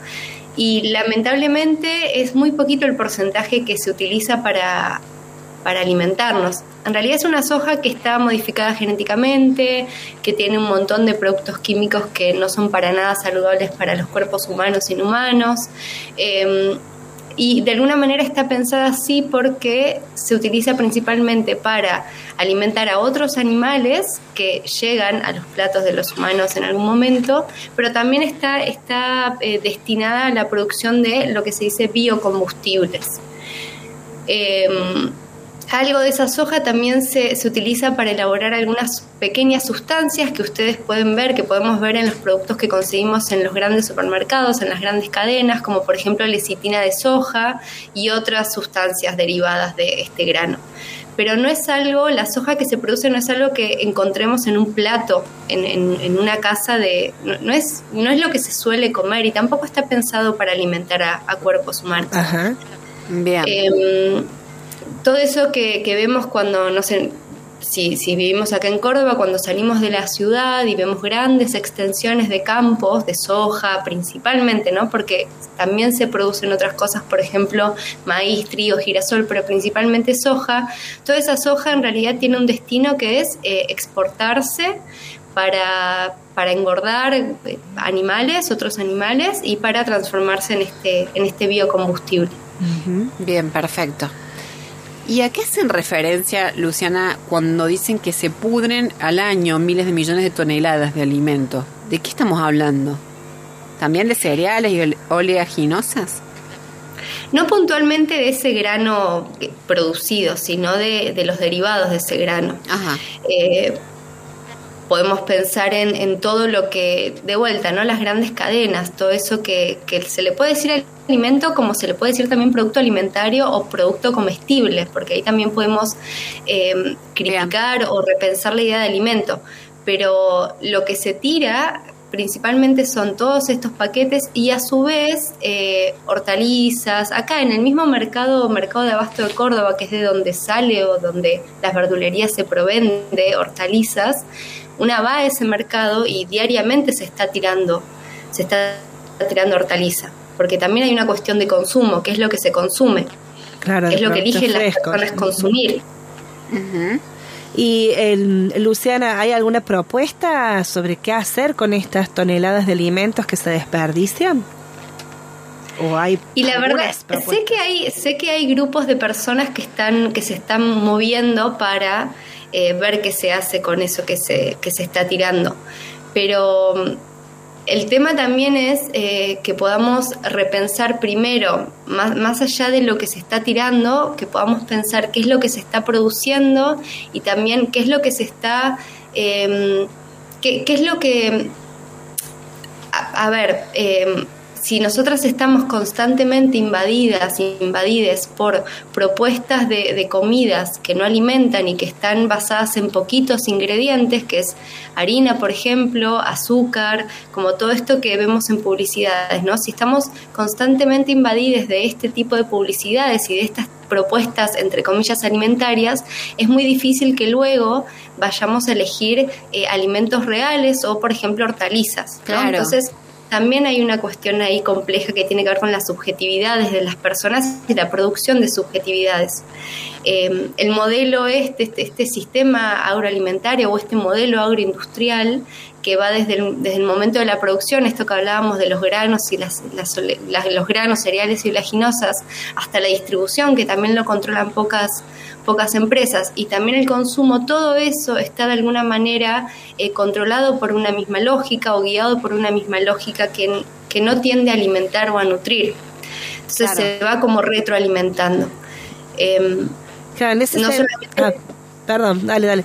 Y lamentablemente es muy poquito el porcentaje que se utiliza para, para alimentarnos. En realidad es una soja que está modificada genéticamente, que tiene un montón de productos químicos que no son para nada saludables para los cuerpos humanos y inhumanos. Eh, y de alguna manera está pensada así porque se utiliza principalmente para alimentar a otros animales que llegan a los platos de los humanos en algún momento, pero también está, está eh, destinada a la producción de lo que se dice biocombustibles. Eh, algo de esa soja también se, se utiliza para elaborar algunas pequeñas sustancias que ustedes pueden ver, que podemos ver en los productos que conseguimos en los grandes supermercados, en las grandes cadenas, como por ejemplo lecitina de soja y otras sustancias derivadas de este grano. Pero no es algo, la soja que se produce no es algo que encontremos en un plato, en, en- en una casa de... No, no es, no es lo que se suele comer y tampoco está pensado para alimentar a- a cuerpos humanos. Ajá. Bien. Em, todo eso que, que vemos cuando, no sé, si, si vivimos acá en Córdoba, cuando salimos de la ciudad y vemos grandes extensiones de campos, de soja principalmente, ¿no? Porque también se producen otras cosas, por ejemplo, maíz, trigo, girasol, pero principalmente soja. Toda esa soja en realidad tiene un destino que es eh, exportarse para, para engordar eh, animales, otros animales, y para transformarse en este, en este biocombustible. Bien, perfecto. ¿Y a qué hacen referencia, Luciana, cuando dicen que se pudren al año miles de millones de toneladas de alimentos? ¿De qué estamos hablando? ¿También de cereales y ole- oleaginosas? No puntualmente de ese grano eh, producido, sino de, de los derivados de ese grano. Ajá. Eh, podemos pensar en, en todo lo que, de vuelta, ¿no? Las grandes cadenas, todo eso que, que se le puede decir alimento como se le puede decir también producto alimentario o producto comestible, porque ahí también podemos eh, criticar o repensar la idea de alimento. Pero lo que se tira principalmente son todos estos paquetes y a su vez eh, hortalizas. Acá en el mismo mercado, mercado de abasto de Córdoba, que es de donde sale o donde las verdulerías se proveen de hortalizas, una va a ese mercado y diariamente se está tirando, se está tirando hortaliza, porque también hay una cuestión de consumo, qué es lo que se consume, Claro, qué es lo que eligen las personas consumir. Y Luciana, ¿hay alguna propuesta sobre qué hacer con estas toneladas de alimentos que se desperdician? ¿O hay Y la verdad, sé que hay, sé que hay grupos de personas que están, que se están moviendo para eh, ver qué se hace con eso que se, que se está tirando. Pero mm, el tema también es eh, que podamos repensar primero, más, más allá de lo que se está tirando, que podamos pensar qué es lo que se está produciendo y también qué es lo que se está, eh, qué, qué es lo que a, a ver, si nosotras estamos constantemente invadidas, invadides por propuestas de, de comidas que no alimentan y que están basadas en poquitos ingredientes, que es harina, por ejemplo, azúcar, como todo esto que vemos en publicidades, ¿no? Si estamos constantemente invadides de este tipo de publicidades y de estas propuestas, entre comillas, alimentarias, es muy difícil que luego vayamos a elegir eh, alimentos reales o, por ejemplo, hortalizas. ¿no? Claro. Entonces, también hay una cuestión ahí compleja que tiene que ver con las subjetividades de las personas y la producción de subjetividades. Eh, el modelo este, este, este sistema agroalimentario o este modelo agroindustrial que va desde el, desde el momento de la producción, esto que hablábamos de los granos y las, las- las- los granos, cereales y oleaginosas, hasta la distribución, que también lo controlan pocas, pocas empresas, y también el consumo, todo eso está de alguna manera eh, controlado por una misma lógica o guiado por una misma lógica que, que no tiende a alimentar o a nutrir. Entonces Claro. se va como retroalimentando. Em, Claro, en ese no solamente- Ah, perdón, dale, dale.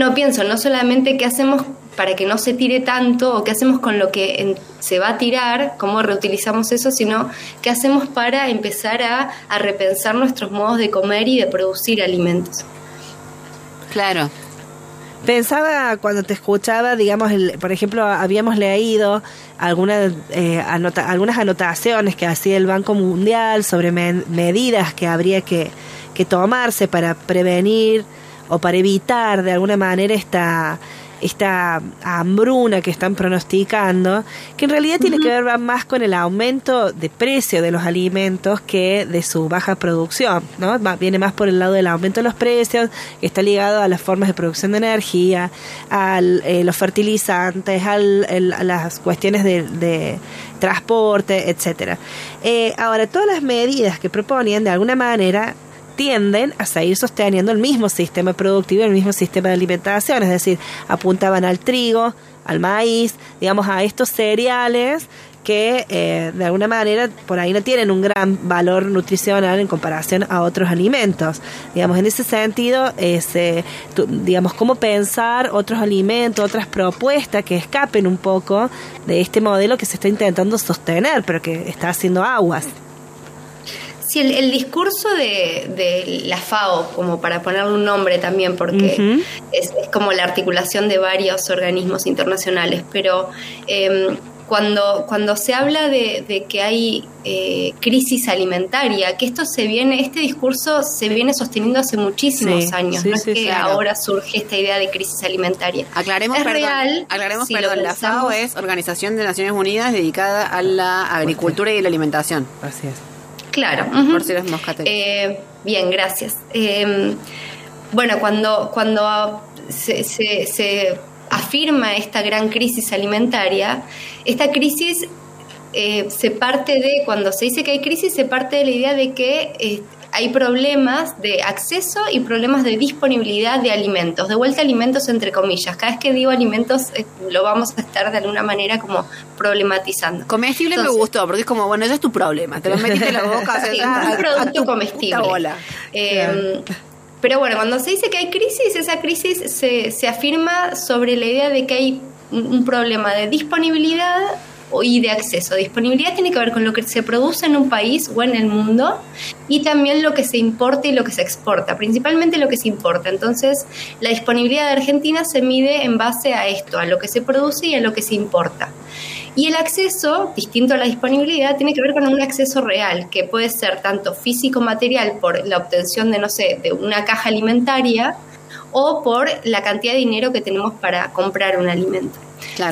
No, pienso, no solamente qué hacemos para que no se tire tanto o qué hacemos con lo que en- se va a tirar, cómo reutilizamos eso, sino qué hacemos para empezar a, a repensar nuestros modos de comer y de producir alimentos. Claro. Pensaba cuando te escuchaba, digamos, el- por ejemplo, habíamos leído algunas eh, anota- algunas anotaciones que hacía el Banco Mundial sobre me- medidas que habría que, que tomarse para prevenir o para evitar de alguna manera esta esta hambruna que están pronosticando, que en realidad tiene que ver más con el aumento de precio de los alimentos que de su baja producción, ¿no? Va- Viene más por el lado del aumento de los precios, que está ligado a las formas de producción de energía, a los fertilizantes, al- el- a las cuestiones de, de transporte, etcétera. Eh, ahora, todas las medidas que proponían, de alguna manera, tienden a seguir sosteniendo el mismo sistema productivo, el mismo sistema de alimentación, es decir, apuntaban al trigo, al maíz, digamos, a estos cereales que eh, de alguna manera por ahí no tienen un gran valor nutricional en comparación a otros alimentos. Digamos, en ese sentido, es, digamos, cómo pensar otros alimentos, otras propuestas que escapen un poco de este modelo que se está intentando sostener, pero que está haciendo aguas. Sí, el, el discurso de, de la FAO, como para ponerle un nombre también, porque es, es como la articulación de varios organismos internacionales, pero eh, cuando, cuando se habla de, de que hay eh, crisis alimentaria, que esto se viene, este discurso se viene sosteniendo hace muchísimos Sí, años, sí, no sí, es que claro. ahora surge esta idea de crisis alimentaria. Aclaremos, es perdón, real, aclaremos, si perdón, la FAO es Organización de Naciones Unidas dedicada a la agricultura y la alimentación. Así es. Claro. Por si eres moscatel. Eh, bien, gracias. Eh, bueno, cuando, cuando se, se- se afirma esta gran crisis alimentaria, esta crisis eh, se parte de, cuando se dice que hay crisis, se parte de la idea de que eh, hay problemas de acceso y problemas de disponibilidad de alimentos, de vuelta alimentos entre comillas. Cada vez que digo alimentos eh, lo vamos a estar de alguna manera como problematizando. Comestible me gustó, porque es como, bueno, ese es tu problema. Te lo metiste en la boca, o sea, Sí, un a- a producto tu comestible. bola. Eh, Pero bueno, cuando se dice que hay crisis, esa crisis se, se afirma sobre la idea de que hay un, problema de disponibilidad y de acceso. Disponibilidad tiene que ver con lo que se produce en un país o en el mundo y también lo que se importa y lo que se exporta, principalmente lo que se importa. Entonces, la disponibilidad de Argentina se mide en base a esto, a lo que se produce y a lo que se importa. Y el acceso, distinto a la disponibilidad, tiene que ver con un acceso real, que puede ser tanto físico-material por la obtención de, no sé, de una caja alimentaria o por la cantidad de dinero que tenemos para comprar un alimento.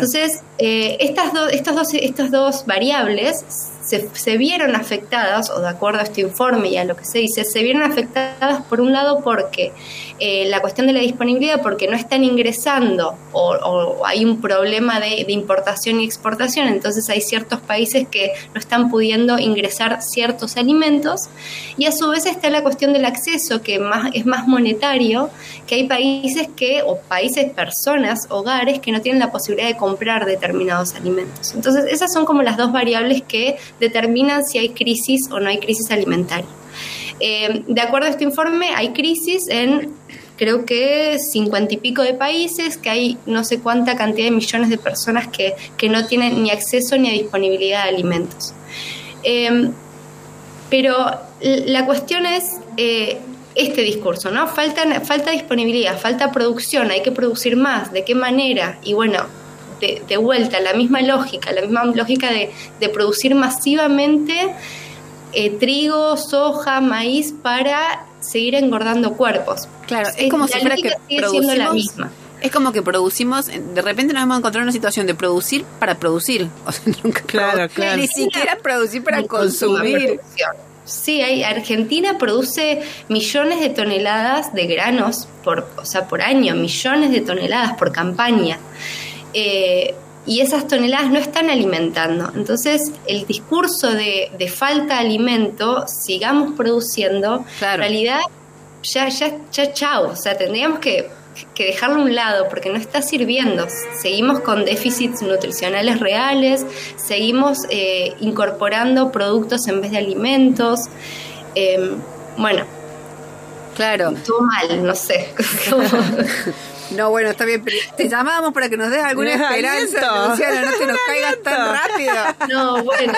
Entonces, eh, estas, do- estas, dos, estas dos variables se, se vieron afectadas, o de acuerdo a este informe y a lo que se dice, se vieron afectadas por un lado porque eh, la cuestión de la disponibilidad, porque no están ingresando o, hay un problema de, de importación y exportación, entonces hay ciertos países que no están pudiendo ingresar ciertos alimentos, y a su vez está la cuestión del acceso, que más, es más monetario, que hay países que, o países, personas, hogares, que no tienen la posibilidad de comprar determinados alimentos. Entonces, esas son como las dos variables que determinan si hay crisis o no hay crisis alimentaria. Eh, de acuerdo a este informe, hay crisis en creo que cincuenta y pico de países, que hay no sé cuánta cantidad de millones de personas que, que no tienen ni acceso ni disponibilidad de alimentos. Eh, pero la cuestión es eh, este discurso, ¿no? Falta, falta disponibilidad, falta producción, hay que producir más, ¿de qué manera? Y bueno, de, de vuelta, la misma lógica, la misma lógica de, de producir masivamente eh, trigo, soja, maíz para seguir engordando cuerpos. Claro, Eh, es como la si fuera que siendo la producimos. misma. Es como que producimos, de repente nos vamos a encontrar en una situación de producir para producir. O sea, nunca Claro, claro. Ni siquiera producir para consumir. Sí, hay, Argentina produce millones de toneladas de granos por, o sea, por año, millones de toneladas por campaña. Eh, y esas toneladas no están alimentando. Entonces, el discurso de, de falta de alimento, sigamos produciendo, Claro. en realidad ya, ya, ya, chao. O sea, tendríamos que, que dejarlo a un lado porque no está sirviendo. Seguimos con déficits nutricionales reales, seguimos eh, incorporando productos en vez de alimentos. Eh, bueno, Claro. todo mal, no sé. No, bueno, está bien, pero te llamamos para que nos des alguna esperanza, Luciana, no te nos caigas tan rápido. No, bueno,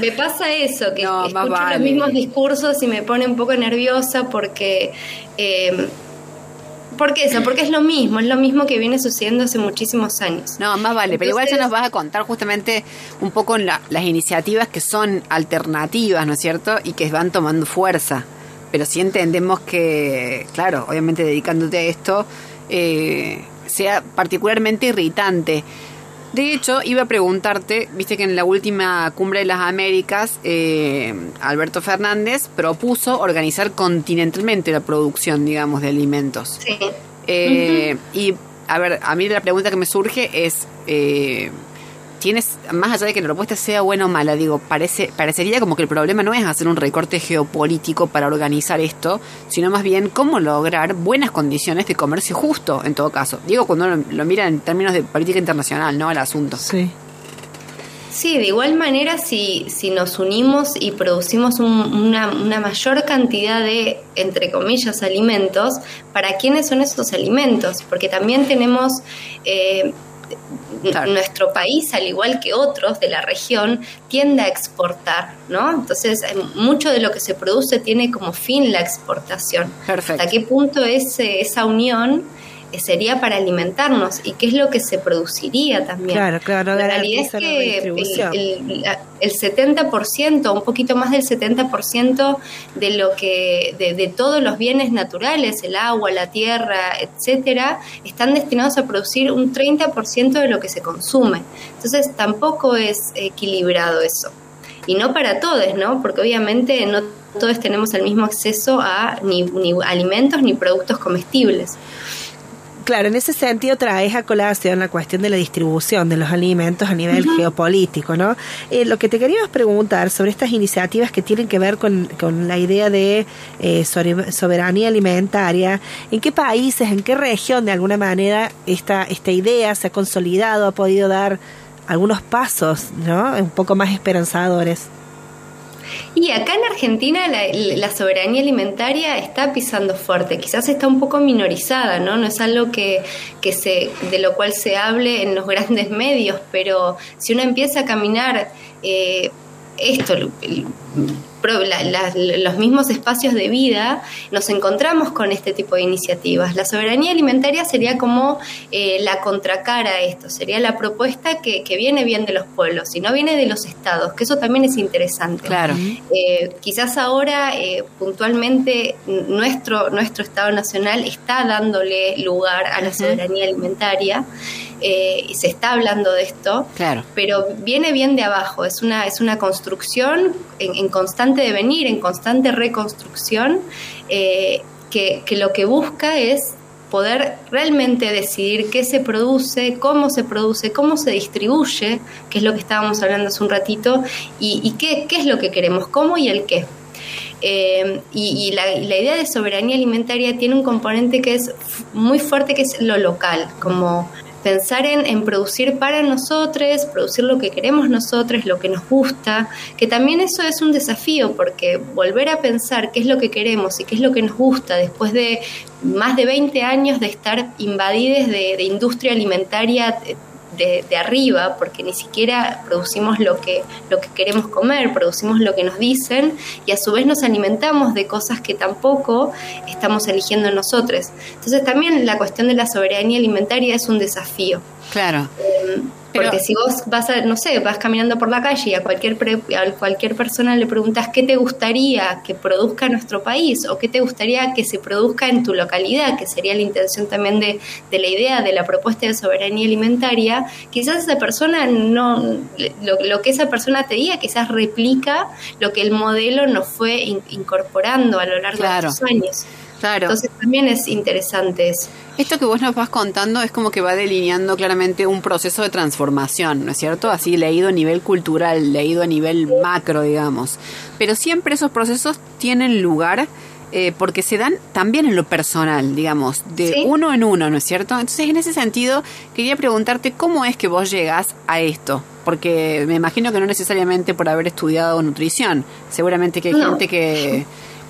me pasa eso, que No, escucho vale. los mismos discursos y me pone un poco nerviosa porque... Eh, ¿Por qué eso? Porque es lo mismo, es lo mismo que viene sucediendo hace muchísimos años. No, más vale, pero igual ya nos vas a contar justamente un poco la- las iniciativas que son alternativas, ¿no es cierto? Y que van tomando fuerza. Pero sí entendemos que, claro, obviamente dedicándote a esto, eh, sea particularmente irritante. De hecho, iba a preguntarte, viste que en la última cumbre de las Américas, eh, Alberto Fernández propuso organizar continentalmente la producción, digamos, de alimentos. Sí. Eh, Y, a ver, a mí la pregunta que me surge es, ¿tienes, más allá de que la propuesta sea buena o mala, digo, parece, parecería como que el problema no es hacer un recorte geopolítico para organizar esto, sino más bien cómo lograr buenas condiciones de comercio justo, en todo caso. Digo, cuando uno lo mira en términos de política internacional, ¿no? Al asunto. Sí. Sí, de igual manera, si, si nos unimos y producimos un- una, una mayor cantidad de, entre comillas, alimentos, ¿para quiénes son esos alimentos? Porque también tenemos eh, Claro. nuestro país, al igual que otros de la región, tiende a exportar, ¿no? Entonces, eh, mucho de lo que se produce tiene como fin la exportación. Perfecto. ¿Hasta qué punto ese, esa unión sería para alimentarnos? ¿Y qué es lo que se produciría también? Claro, claro, La realidad es que el, el- el 70%, un poquito más del 70% de lo que de, de todos los bienes naturales, el agua, la tierra, etcétera, están destinados a producir un 30% de lo que se consume. Entonces, tampoco es equilibrado eso. Y no para todos, ¿no? Porque obviamente no todos tenemos el mismo acceso a ni, ni alimentos ni productos comestibles. Claro, en ese sentido traes a colación la cuestión de la distribución de los alimentos a nivel geopolítico, ¿no? Eh, lo que te queríamos preguntar sobre estas iniciativas que tienen que ver con, con la idea de eh, soberanía alimentaria, ¿en qué países, en qué región de alguna manera esta, esta idea se ha consolidado, ha podido dar algunos pasos, ¿no? Un poco más esperanzadores. Y acá en Argentina la, la soberanía alimentaria está pisando fuerte, quizás está un poco minorizada, ¿no? No es algo que, que se, de lo cual se hable en los grandes medios, pero si uno empieza a caminar eh, esto, el- la- la- los mismos espacios de vida, nos encontramos con este tipo de iniciativas. La soberanía alimentaria sería como eh, la contracara a esto, sería la propuesta que, que viene bien de los pueblos y no viene de los estados, que eso también es interesante. Claro. Eh, quizás ahora eh, puntualmente nuestro, nuestro Estado Nacional está dándole lugar a la soberanía alimentaria eh, y se está hablando de esto, Claro. pero viene bien de abajo, es una, es una construcción en, en constante devenir, en constante reconstrucción, eh, que, que lo que busca es poder realmente decidir qué se produce, cómo se produce, cómo se distribuye, que es lo que estábamos hablando hace un ratito, y, y qué, qué es lo que queremos, cómo y el qué. Eh, y y la, y la idea de soberanía alimentaria tiene un componente que es muy fuerte, que es lo local, como pensar en, en producir para nosotros, producir lo que queremos nosotros, lo que nos gusta, que también eso es un desafío, porque volver a pensar qué es lo que queremos y qué es lo que nos gusta después de más de 20 años de estar invadidos de, de industria alimentaria eh, de, de arriba, porque ni siquiera producimos lo que, lo que queremos comer, producimos lo que nos dicen y a su vez nos alimentamos de cosas que tampoco estamos eligiendo nosotros. Entonces también la cuestión de la soberanía alimentaria es un desafío. Claro. Porque Pero- si vos vas a, no sé, vas caminando por la calle y a cualquier, pre- a cualquier persona le preguntas qué te gustaría que produzca nuestro país o qué te gustaría que se produzca en tu localidad, que sería la intención también de, de la idea de la propuesta de soberanía alimentaria, quizás esa persona no, lo, lo que esa persona te diga quizás replica lo que el modelo nos fue in- incorporando a lo largo Claro. de estos años. Claro. Entonces también es interesante eso. Esto que vos nos vas contando es como que va delineando claramente un proceso de transformación, ¿no es cierto? Así leído a nivel cultural, leído a nivel macro, digamos. Pero siempre esos procesos tienen lugar eh, porque se dan también en lo personal, digamos, de Sí. uno en uno, ¿no es cierto? Entonces, en ese sentido, quería preguntarte cómo es que vos llegás a esto. Porque me imagino que no necesariamente por haber estudiado nutrición. Seguramente que hay No. gente que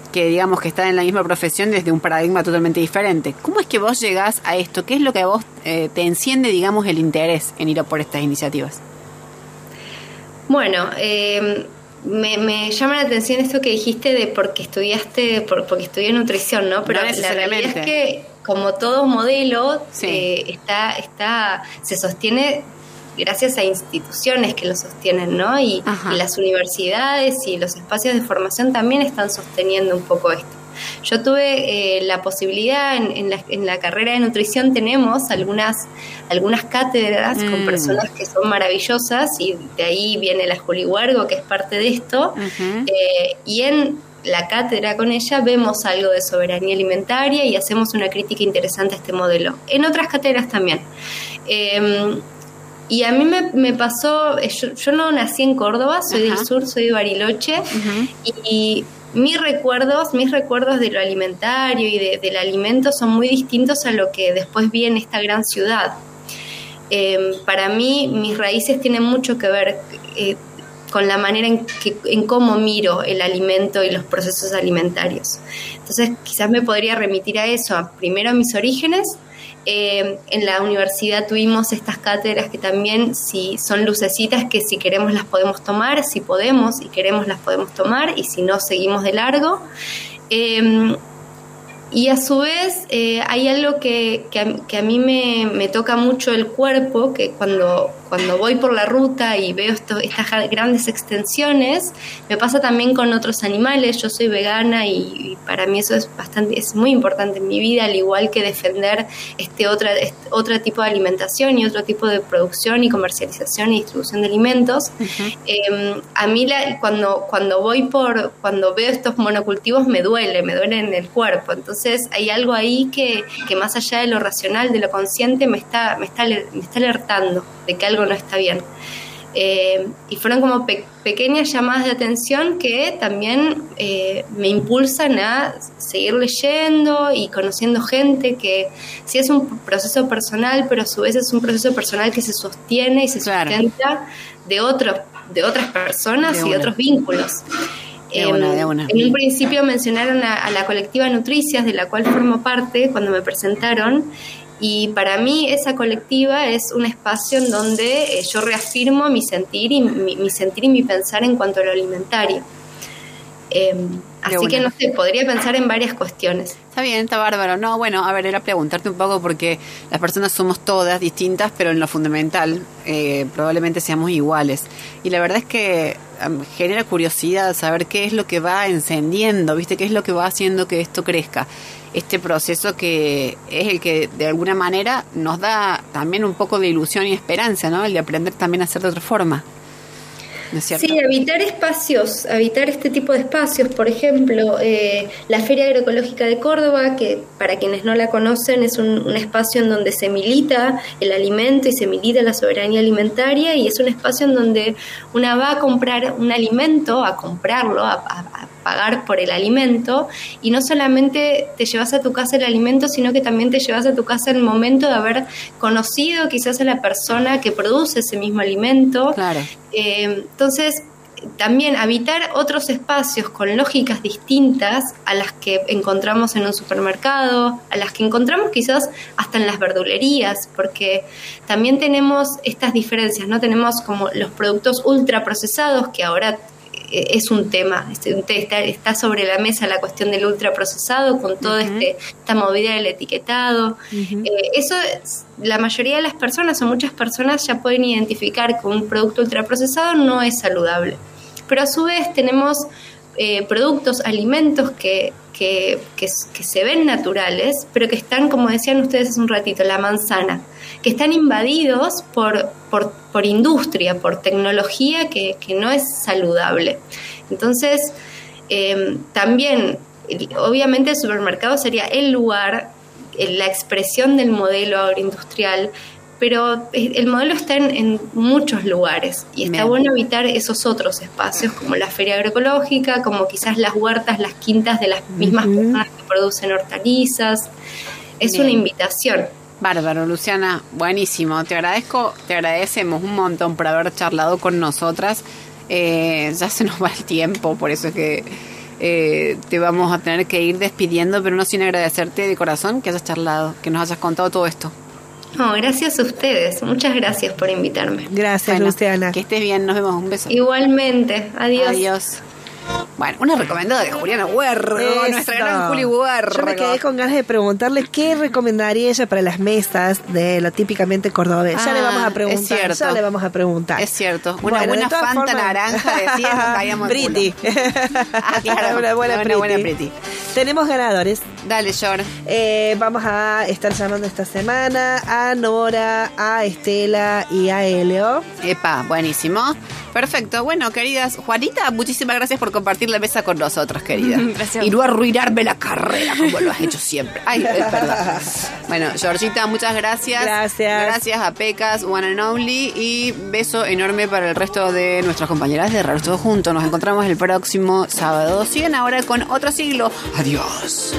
que digamos que está en la misma profesión desde un paradigma totalmente diferente. ¿Cómo es que vos llegás a esto? ¿Qué es lo que a vos eh, te enciende, digamos, el interés en ir a por estas iniciativas? Bueno, eh, me, me llama la atención esto que dijiste de porque estudiaste, por, porque estudié nutrición, ¿no? Pero No la realidad es que como todo modelo Sí. eh, está, está, se sostiene gracias a instituciones que lo sostienen, ¿no? Y, las universidades y los espacios de formación también están sosteniendo un poco esto. Yo tuve eh, la posibilidad en, en la, en la carrera de nutrición tenemos algunas algunas cátedras con Mm. personas que son maravillosas y de ahí viene la Juli Huergo que es parte de esto. Eh, y en la cátedra con ella vemos algo de soberanía alimentaria y hacemos una crítica interesante a este modelo. En otras cátedras también. Eh, y a mí me, me pasó, eh, yo, yo no nací en Córdoba, soy Ajá. del sur, soy de Bariloche, y, mis recuerdos, mis recuerdos de lo alimentario y de- del alimento son muy distintos a lo que después vi en esta gran ciudad. Eh, para mí, mis raíces tienen mucho que ver eh, con la manera en, que, en cómo miro el alimento y los procesos alimentarios. Entonces, quizás me podría remitir a eso, primero a mis orígenes. Eh, en la universidad tuvimos estas cátedras que también si son lucecitas que si queremos las podemos tomar, si podemos y queremos las podemos tomar y si no seguimos de largo. Eh, y a su vez eh, hay algo que, que, a, que a mí me, me toca mucho el cuerpo, que cuando, cuando voy por la ruta y veo esto, estas grandes extensiones, me pasa también con otros animales. Yo soy vegana y, y para mí eso es bastante, es muy importante en mi vida, al igual que defender este otra, este otro tipo de alimentación y otro tipo de producción y comercialización y distribución de alimentos. Eh, a mí la- cuando, cuando voy por, cuando veo estos monocultivos me duele, me duele en el cuerpo. Entonces hay algo ahí que, que más allá de lo racional, de lo consciente, me está, me está, me está alertando de que algo no está bien. Eh, y fueron como pe- pequeñas llamadas de atención que también eh, me impulsan a seguir leyendo y conociendo gente que sí es un proceso personal, pero a su vez es un proceso personal que se sostiene y se Claro. sustenta de otros, de otras personas De y de otros vínculos. Una, una. En un principio mencionaron a, a la colectiva Nutricias, de la cual formo parte cuando me presentaron, y para mí esa colectiva es un espacio en donde eh, yo reafirmo mi sentir y mi, mi sentir y mi pensar en cuanto a lo alimentario. Em, así una. que no sé, podría pensar en varias cuestiones. Está bien, está bárbaro. No, bueno, a ver, era preguntarte un poco porque las personas somos todas distintas, pero en lo fundamental eh, probablemente seamos iguales. Y la verdad es que genera curiosidad saber qué es lo que va encendiendo, ¿viste? ¿Qué es lo que va haciendo que esto crezca? Este proceso que es el que de alguna manera nos da también un poco de ilusión y esperanza, ¿no? El de aprender también a hacer de otra forma. ¿No es cierto? Sí, habitar espacios, habitar este tipo de espacios, por ejemplo, eh, la Feria Agroecológica de Córdoba, que para quienes no la conocen es un, un espacio en donde se milita el alimento y se milita la soberanía alimentaria y es un espacio en donde una va a comprar un alimento, a comprarlo, a, a- a pagar por el alimento y no solamente te llevas a tu casa el alimento, sino que también te llevas a tu casa el momento de haber conocido quizás a la persona que produce ese mismo alimento. Claro. Eh, entonces, también habitar otros espacios con lógicas distintas a las que encontramos en un supermercado, a las que encontramos quizás hasta en las verdulerías, porque también tenemos estas diferencias, ¿no? Tenemos como los productos ultraprocesados que ahora es un tema, este, está, está sobre la mesa la cuestión del ultraprocesado con toda este, esta movida del etiquetado. Eh, eso es- la mayoría de las personas o muchas personas ya pueden identificar que un producto ultraprocesado no es saludable. Pero a su vez tenemos eh, productos, alimentos que, que, que que se ven naturales, pero que están, como decían ustedes hace un ratito, la manzana, que están invadidos por, por, por industria, por tecnología que, que no es saludable. Entonces, eh, también, obviamente el supermercado sería el lugar, eh, la expresión del modelo agroindustrial, pero el modelo está en, en muchos lugares y está bueno evitar esos otros espacios como la feria agroecológica, como quizás las huertas, las quintas de las mismas personas que producen hortalizas. Es Bien. una invitación. Bárbaro, Luciana, buenísimo. Te agradezco, te agradecemos un montón por haber charlado con nosotras. Eh, ya se nos va el tiempo, por eso es que eh, te vamos a tener que ir despidiendo, pero no sin agradecerte de corazón que hayas charlado, que nos hayas contado todo esto. No, gracias a ustedes. Muchas gracias por invitarme. Gracias, Bueno, Luciana. Que estés bien, nos vemos, un beso. Igualmente. Adiós. Adiós. Bueno, una recomendada de Juliana Huerro, Eso. nuestra gran Juli Huerro. Yo me quedé con ganas de preguntarle qué recomendaría ella para las mesas de lo típicamente cordobés. ya Ah, le vamos a es preguntar. cierto. Ya le vamos a preguntar. Es cierto, una Bueno, buena fanta formas- naranja de 100 nos caíamos Pretty. Ah, claro, una buena una pretty. buena pretty. Tenemos ganadores. Dale, Yor. Eh, vamos a estar llamando esta semana a Nora, a Estela y a Elio. Epa, buenísimo. Perfecto. Bueno, queridas, Juanita, muchísimas gracias por compartir la mesa con nosotros, querida. Gracias. Y no arruinarme la carrera como lo has hecho siempre. Ay, es verdad. Bueno, Georgita, muchas gracias. Gracias. Gracias a Pecas, One and Only. Y beso enorme para el resto de nuestras compañeras de Raros Todos Juntos. Nos encontramos el próximo sábado. Siguen ahora con otro siglo. Adiós.